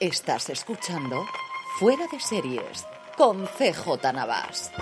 Estás escuchando Fuera de Series con CJ Navas.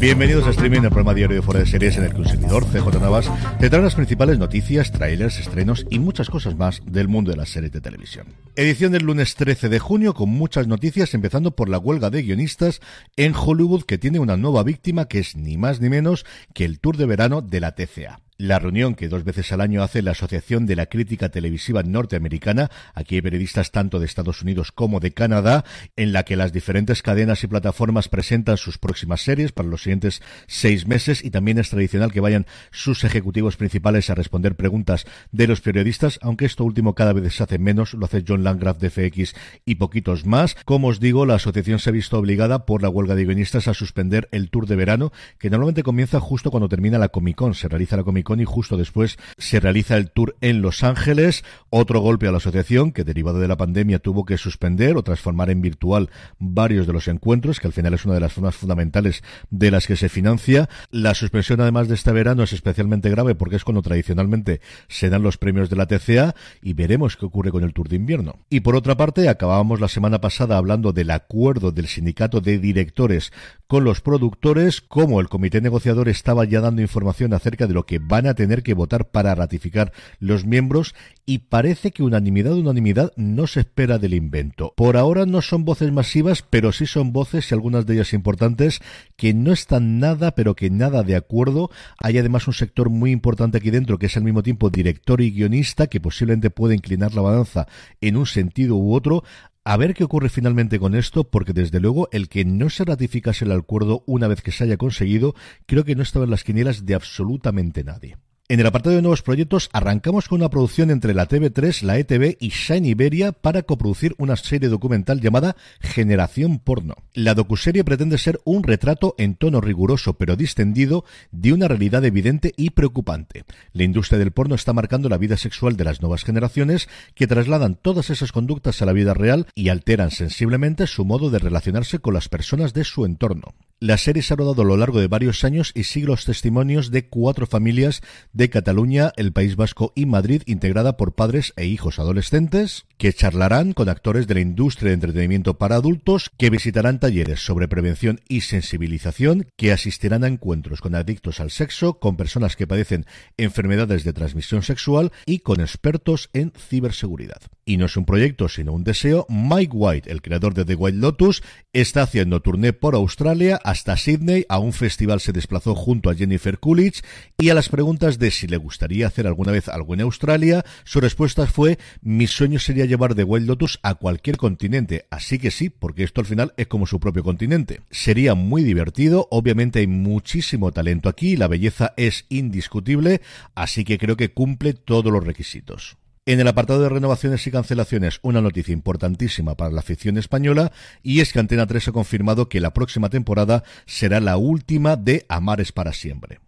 Bienvenidos a Streaming, el programa diario de Fuera de Series en el que un servidor, CJ Navas, te trae las principales noticias, trailers, estrenos y muchas cosas más del mundo de las series de televisión. Edición del lunes 13 de junio con muchas noticias, empezando por la huelga de guionistas en Hollywood que tiene una nueva víctima que es ni más ni menos que el tour de verano de la TCA. La reunión que dos veces al año hace la Asociación de la Crítica Televisiva Norteamericana, aquí hay periodistas tanto de Estados Unidos como de Canadá, en la que las diferentes cadenas y plataformas presentan sus próximas series para los siguientes seis meses y también es tradicional que vayan sus ejecutivos principales a responder preguntas de los periodistas, aunque esto último cada vez se hace menos, lo hace John Landgraf de FX y poquitos más. Como os digo, la asociación se ha visto obligada por la huelga de guionistas a suspender el tour de verano, que normalmente comienza justo cuando termina la Comic Con. Se realiza la Comic y justo después se realiza el tour en Los Ángeles. Otro golpe a la asociación que derivado de la pandemia tuvo que suspender o transformar en virtual varios de los encuentros, que al final es una de las formas fundamentales de las que se financia. La suspensión además de este verano es especialmente grave porque es cuando tradicionalmente se dan los premios de la TCA y veremos qué ocurre con el tour de invierno. Y por otra parte, acabábamos la semana pasada hablando del acuerdo del sindicato de directores con los productores, como el comité negociador estaba ya dando información acerca de lo que van a tener que votar para ratificar los miembros y parece que unanimidad, unanimidad no se espera del invento. Por ahora no son voces masivas, pero sí son voces y algunas de ellas importantes que no están nada, pero que nada de acuerdo. Hay además un sector muy importante aquí dentro que es al mismo tiempo director y guionista que posiblemente puede inclinar la balanza en un sentido u otro. A ver qué ocurre finalmente con esto, porque desde luego el que no se ratificase el acuerdo una vez que se haya conseguido, creo que no estaba en las quinielas de absolutamente nadie. En el apartado de nuevos proyectos arrancamos con una producción entre la TV3, la ETV y Shine Iberia para coproducir una serie documental llamada Generación Porno. La docuserie pretende ser un retrato en tono riguroso pero distendido de una realidad evidente y preocupante. La industria del porno está marcando la vida sexual de las nuevas generaciones que trasladan todas esas conductas a la vida real y alteran sensiblemente su modo de relacionarse con las personas de su entorno. La serie se ha rodado a lo largo de varios años y sigue los testimonios de cuatro familias de Cataluña, el País Vasco y Madrid, integrada por padres e hijos adolescentes, que charlarán con actores de la industria de entretenimiento para adultos, que visitarán talleres sobre prevención y sensibilización, que asistirán a encuentros con adictos al sexo, con personas que padecen enfermedades de transmisión sexual y con expertos en ciberseguridad. Y no es un proyecto, sino un deseo. Mike White, el creador de The White Lotus, está haciendo turné por Australia hasta Sydney. A un festival se desplazó junto a Jennifer Coolidge y a las preguntas de si le gustaría hacer alguna vez algo en Australia, su respuesta fue mi sueño sería llevar The Wild Lotus a cualquier continente. Así que sí, porque esto al final es como su propio continente. Sería muy divertido, obviamente hay muchísimo talento aquí, la belleza es indiscutible, así que creo que cumple todos los requisitos. En el apartado de renovaciones y cancelaciones, una noticia importantísima para la afición española, y es que Antena 3 ha confirmado que la próxima temporada será la última de Amares para siempre.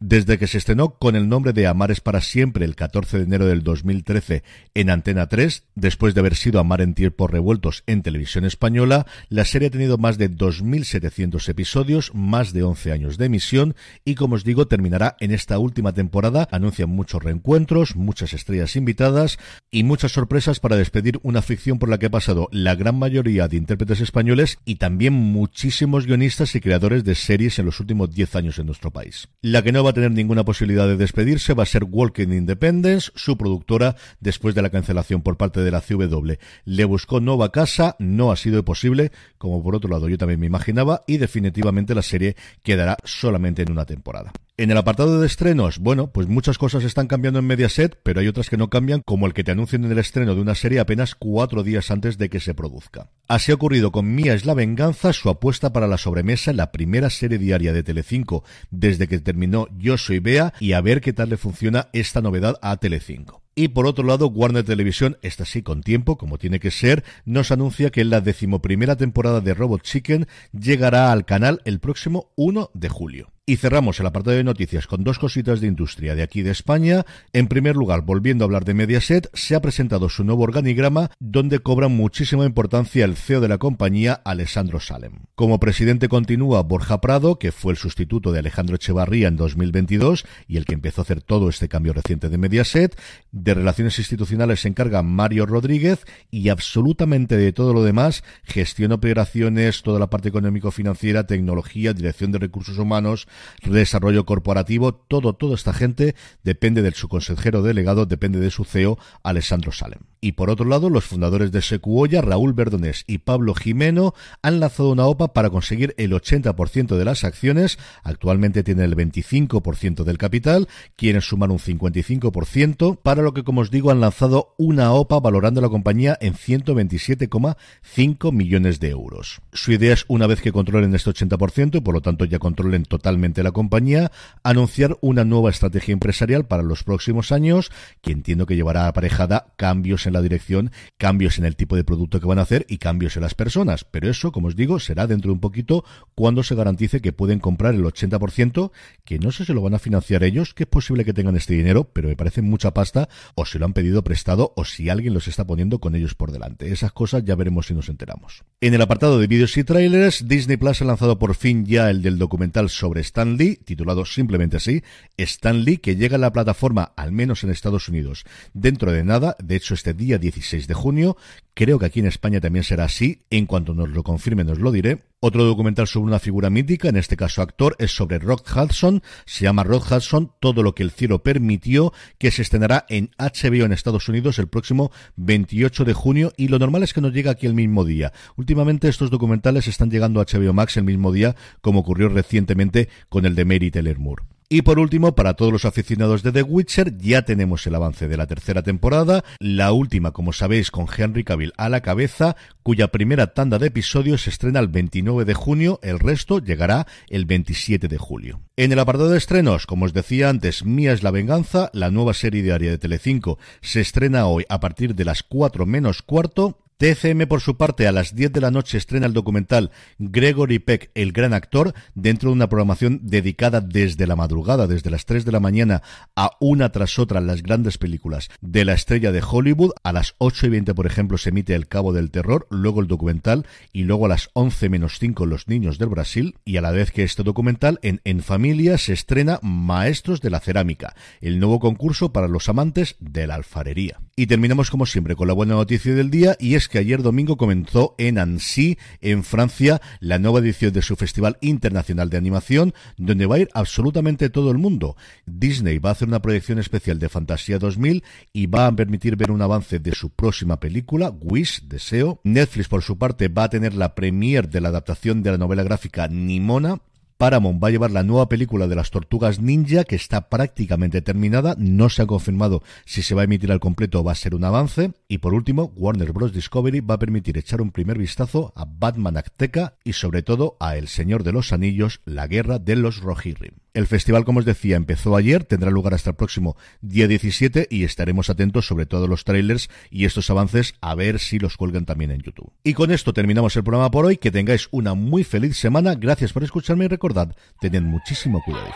Desde que se estrenó con el nombre de Amares para siempre el 14 de enero del 2013 en Antena 3, después de haber sido Amar en tiempos revueltos en televisión española, la serie ha tenido más de 2.700 episodios, más de 11 años de emisión y como os digo terminará en esta última temporada. Anuncian muchos reencuentros, muchas estrellas invitadas y muchas sorpresas para despedir una ficción por la que ha pasado la gran mayoría de intérpretes españoles y también muchísimos guionistas y creadores de series en los últimos 10 años en nuestro país. La que no va a tener ninguna posibilidad de despedirse va a ser Walking Independence, su productora, después de la cancelación por parte de la CW. Le buscó nueva casa, no ha sido posible, como por otro lado yo también me imaginaba, y definitivamente la serie quedará solamente en una temporada. En el apartado de estrenos, bueno, pues muchas cosas están cambiando en Mediaset, pero hay otras que no cambian, como el que te anuncien el estreno de una serie apenas cuatro días antes de que se produzca. Así ha ocurrido con Mía es la venganza, su apuesta para la sobremesa, la primera serie diaria de Telecinco desde que terminó Yo soy Bea, y a ver qué tal le funciona esta novedad a Telecinco. Y por otro lado, Warner Televisión, esta sí con tiempo, como tiene que ser, nos anuncia que la decimoprimera temporada de Robot Chicken llegará al canal el próximo 1 de julio. Y cerramos el apartado de noticias con dos cositas de industria de aquí de España. En primer lugar, volviendo a hablar de Mediaset, se ha presentado su nuevo organigrama donde cobra muchísima importancia el CEO de la compañía, Alessandro Salem. Como presidente continúa Borja Prado, que fue el sustituto de Alejandro Echevarría en 2022 y el que empezó a hacer todo este cambio reciente de Mediaset. De relaciones institucionales se encarga Mario Rodríguez y absolutamente de todo lo demás, gestión operaciones, toda la parte económico-financiera, tecnología, dirección de recursos humanos, desarrollo corporativo, todo, toda esta gente depende de su consejero delegado, depende de su CEO, Alessandro Salem. Y por otro lado, los fundadores de Secuoya, Raúl Verdonés y Pablo Jimeno, han lanzado una OPA para conseguir el 80% de las acciones. Actualmente tienen el 25% del capital, quieren sumar un 55%, para lo que, como os digo, han lanzado una OPA valorando la compañía en 127,5 millones de euros. Su idea es, una vez que controlen este 80% y por lo tanto ya controlen totalmente la compañía, anunciar una nueva estrategia empresarial para los próximos años, que entiendo que llevará aparejada cambios en la dirección, cambios en el tipo de producto que van a hacer y cambios en las personas. Pero eso, como os digo, será dentro de un poquito cuando se garantice que pueden comprar el 80%, que no sé si lo van a financiar ellos, que es posible que tengan este dinero, pero me parece mucha pasta, o si lo han pedido prestado, o si alguien los está poniendo con ellos por delante. Esas cosas ya veremos si nos enteramos. En el apartado de vídeos y trailers, Disney Plus ha lanzado por fin ya el del documental sobre Stan Lee, titulado simplemente así, Stan Lee, que llega a la plataforma, al menos en Estados Unidos, dentro de nada, de hecho este día 16 de junio. Creo que aquí en España también será así. En cuanto nos lo confirmen, os lo diré. Otro documental sobre una figura mítica, en este caso actor, es sobre Rock Hudson. Se llama Rock Hudson, Todo lo que el cielo permitió, que se estrenará en HBO en Estados Unidos el próximo 28 de junio. Y lo normal es que nos llegue aquí el mismo día. Últimamente estos documentales están llegando a HBO Max el mismo día, como ocurrió recientemente con el de Mary Taylor Moore. Y por último, para todos los aficionados de The Witcher, ya tenemos el avance de la tercera temporada, la última, como sabéis, con Henry Cavill a la cabeza, cuya primera tanda de episodios se estrena el 29 de junio, el resto llegará el 27 de julio. En el apartado de estrenos, como os decía antes, Mía es la venganza, la nueva serie diaria de Telecinco, se estrena hoy a partir de las 4 menos cuarto, TCM, por su parte, a las 10 de la noche estrena el documental Gregory Peck, el gran actor, dentro de una programación dedicada desde la madrugada, desde las 3 de la mañana, a una tras otra las grandes películas de la estrella de Hollywood. A las 8 y 20, por ejemplo, se emite El Cabo del Terror, luego el documental, y luego a las 11 menos 5 Los Niños del Brasil. Y a la vez que este documental, en En Familia se estrena Maestros de la Cerámica, el nuevo concurso para los amantes de la alfarería. Y terminamos como siempre con la buena noticia del día, y es que ayer domingo comenzó en Annecy, en Francia, la nueva edición de su Festival Internacional de Animación, donde va a ir absolutamente todo el mundo. Disney va a hacer una proyección especial de Fantasía 2000 y va a permitir ver un avance de su próxima película, Wish, Deseo. Netflix, por su parte, va a tener la premier de la adaptación de la novela gráfica Nimona, Paramount va a llevar la nueva película de las tortugas ninja que está prácticamente terminada. No se ha confirmado si se va a emitir al completo o va a ser un avance. Y por último, Warner Bros. Discovery va a permitir echar un primer vistazo a Batman Azteca y sobre todo a El Señor de los Anillos, la guerra de los Rohirrim. El festival, como os decía, empezó ayer, tendrá lugar hasta el próximo día 17 y estaremos atentos sobre todos los trailers y estos avances a ver si los cuelgan también en YouTube. Y con esto terminamos el programa por hoy. Que tengáis una muy feliz semana. Gracias por escucharme y recordad, tened muchísimo cuidado.